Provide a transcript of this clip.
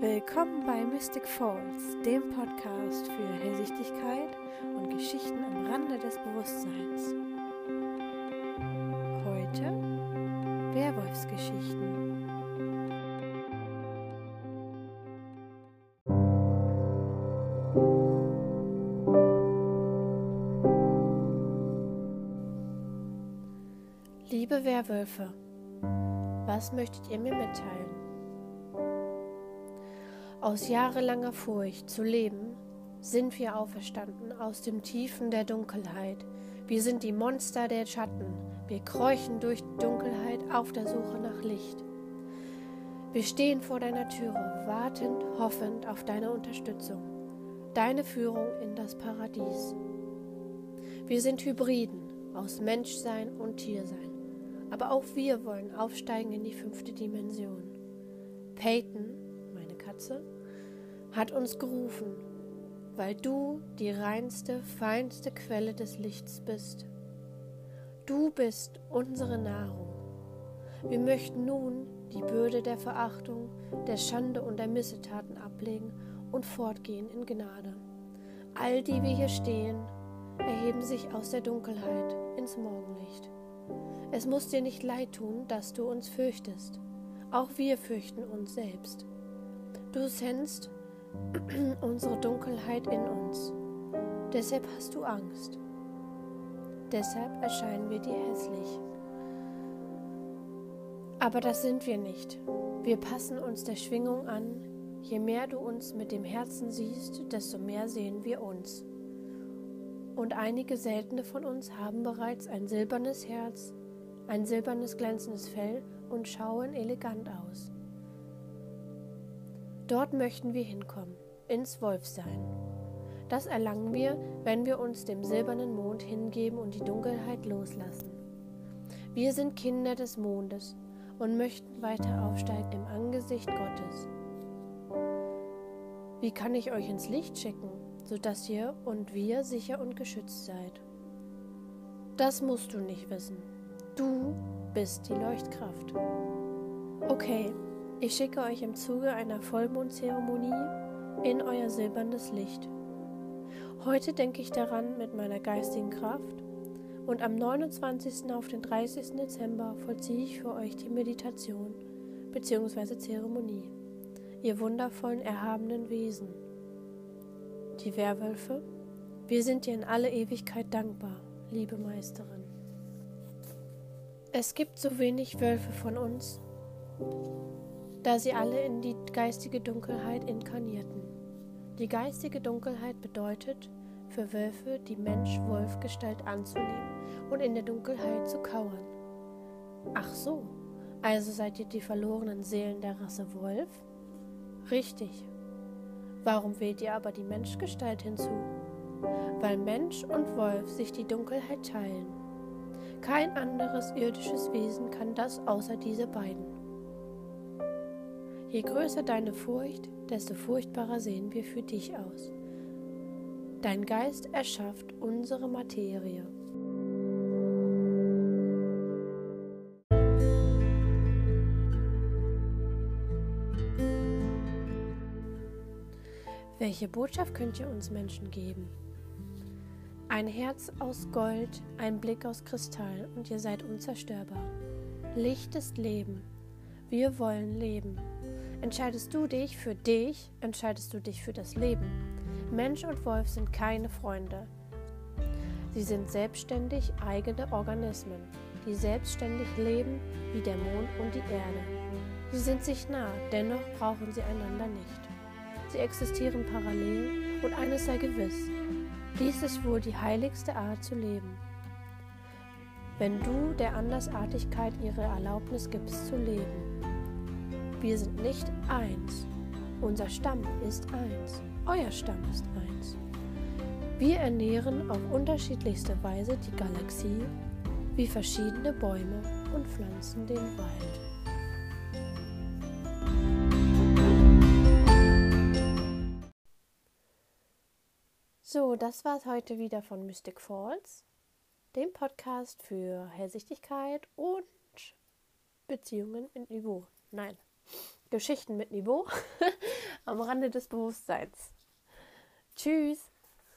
Willkommen bei Mystic Falls, dem Podcast für Hellsichtigkeit und Geschichten am Rande des Bewusstseins. Heute Werwolfsgeschichten. Liebe Werwölfe, was möchtet ihr mir mitteilen? Aus jahrelanger Furcht zu leben, sind wir auferstanden aus dem Tiefen der Dunkelheit. Wir sind die Monster der Schatten. Wir kräuchen durch Dunkelheit auf der Suche nach Licht. Wir stehen vor deiner Türe, wartend, hoffend auf deine Unterstützung, deine Führung in das Paradies. Wir sind Hybriden aus Menschsein und Tiersein, aber auch wir wollen aufsteigen in die fünfte Dimension. Peyton Katze, hat uns gerufen, weil du die reinste, feinste Quelle des Lichts bist. Du bist unsere Nahrung. Wir möchten nun die Bürde der Verachtung, der Schande und der Missetaten ablegen und fortgehen in Gnade. All die wir hier stehen, erheben sich aus der Dunkelheit ins Morgenlicht. Es muss dir nicht leid tun, dass du uns fürchtest. Auch wir fürchten uns selbst. Du sennst unsere Dunkelheit in uns. Deshalb hast du Angst. Deshalb erscheinen wir dir hässlich. Aber das sind wir nicht. Wir passen uns der Schwingung an. Je mehr du uns mit dem Herzen siehst, desto mehr sehen wir uns. Und einige seltene von uns haben bereits ein silbernes Herz, ein silbernes glänzendes Fell und schauen elegant aus. Dort möchten wir hinkommen, ins Wolfsein. Das erlangen wir, wenn wir uns dem silbernen Mond hingeben und die Dunkelheit loslassen. Wir sind Kinder des Mondes und möchten weiter aufsteigen im Angesicht Gottes. Wie kann ich euch ins Licht schicken, sodass ihr und wir sicher und geschützt seid? Das musst du nicht wissen. Du bist die Leuchtkraft. Okay, ich schicke euch im Zuge einer Vollmondzeremonie in euer silbernes Licht. Heute denke ich daran mit meiner geistigen Kraft und am 29. auf den 30. Dezember vollziehe ich für euch die Meditation bzw. Zeremonie, ihr wundervollen, erhabenen Wesen. Die Werwölfe, wir sind dir in alle Ewigkeit dankbar, liebe Meisterin. Es gibt so wenig Wölfe von uns, da sie alle in die geistige Dunkelheit inkarnierten. Die geistige Dunkelheit bedeutet für Wölfe die Mensch-Wolf-Gestalt anzunehmen und in der Dunkelheit zu kauern. Ach so, also seid ihr die verlorenen Seelen der Rasse Wolf? Richtig. Warum wählt ihr aber die Menschgestalt hinzu? Weil Mensch und Wolf sich die Dunkelheit teilen. Kein anderes irdisches Wesen kann das außer diese beiden. Je größer deine Furcht, desto furchtbarer sehen wir für dich aus. Dein Geist erschafft unsere Materie. Welche Botschaft könnt ihr uns Menschen geben? Ein Herz aus Gold, ein Blick aus Kristall und ihr seid unzerstörbar. Licht ist Leben. Wir wollen leben. Entscheidest du dich für dich, entscheidest du dich für das Leben. Mensch und Wolf sind keine Freunde. Sie sind selbstständig eigene Organismen, die selbstständig leben wie der Mond und die Erde. Sie sind sich nah, dennoch brauchen sie einander nicht. Sie existieren parallel und eines sei gewiss, dies ist wohl die heiligste Art zu leben. Wenn du der Andersartigkeit ihre Erlaubnis gibst zu leben. Wir sind nicht eins. Unser Stamm ist eins. Euer Stamm ist eins. Wir ernähren auf unterschiedlichste Weise die Galaxie, wie verschiedene Bäume und Pflanzen den Wald. So, das war es heute wieder von Mystic Falls, dem Podcast für Hellsichtigkeit und Beziehungen in Niveau. Nein, Geschichten mit Niveau am Rande des Bewusstseins. Tschüss.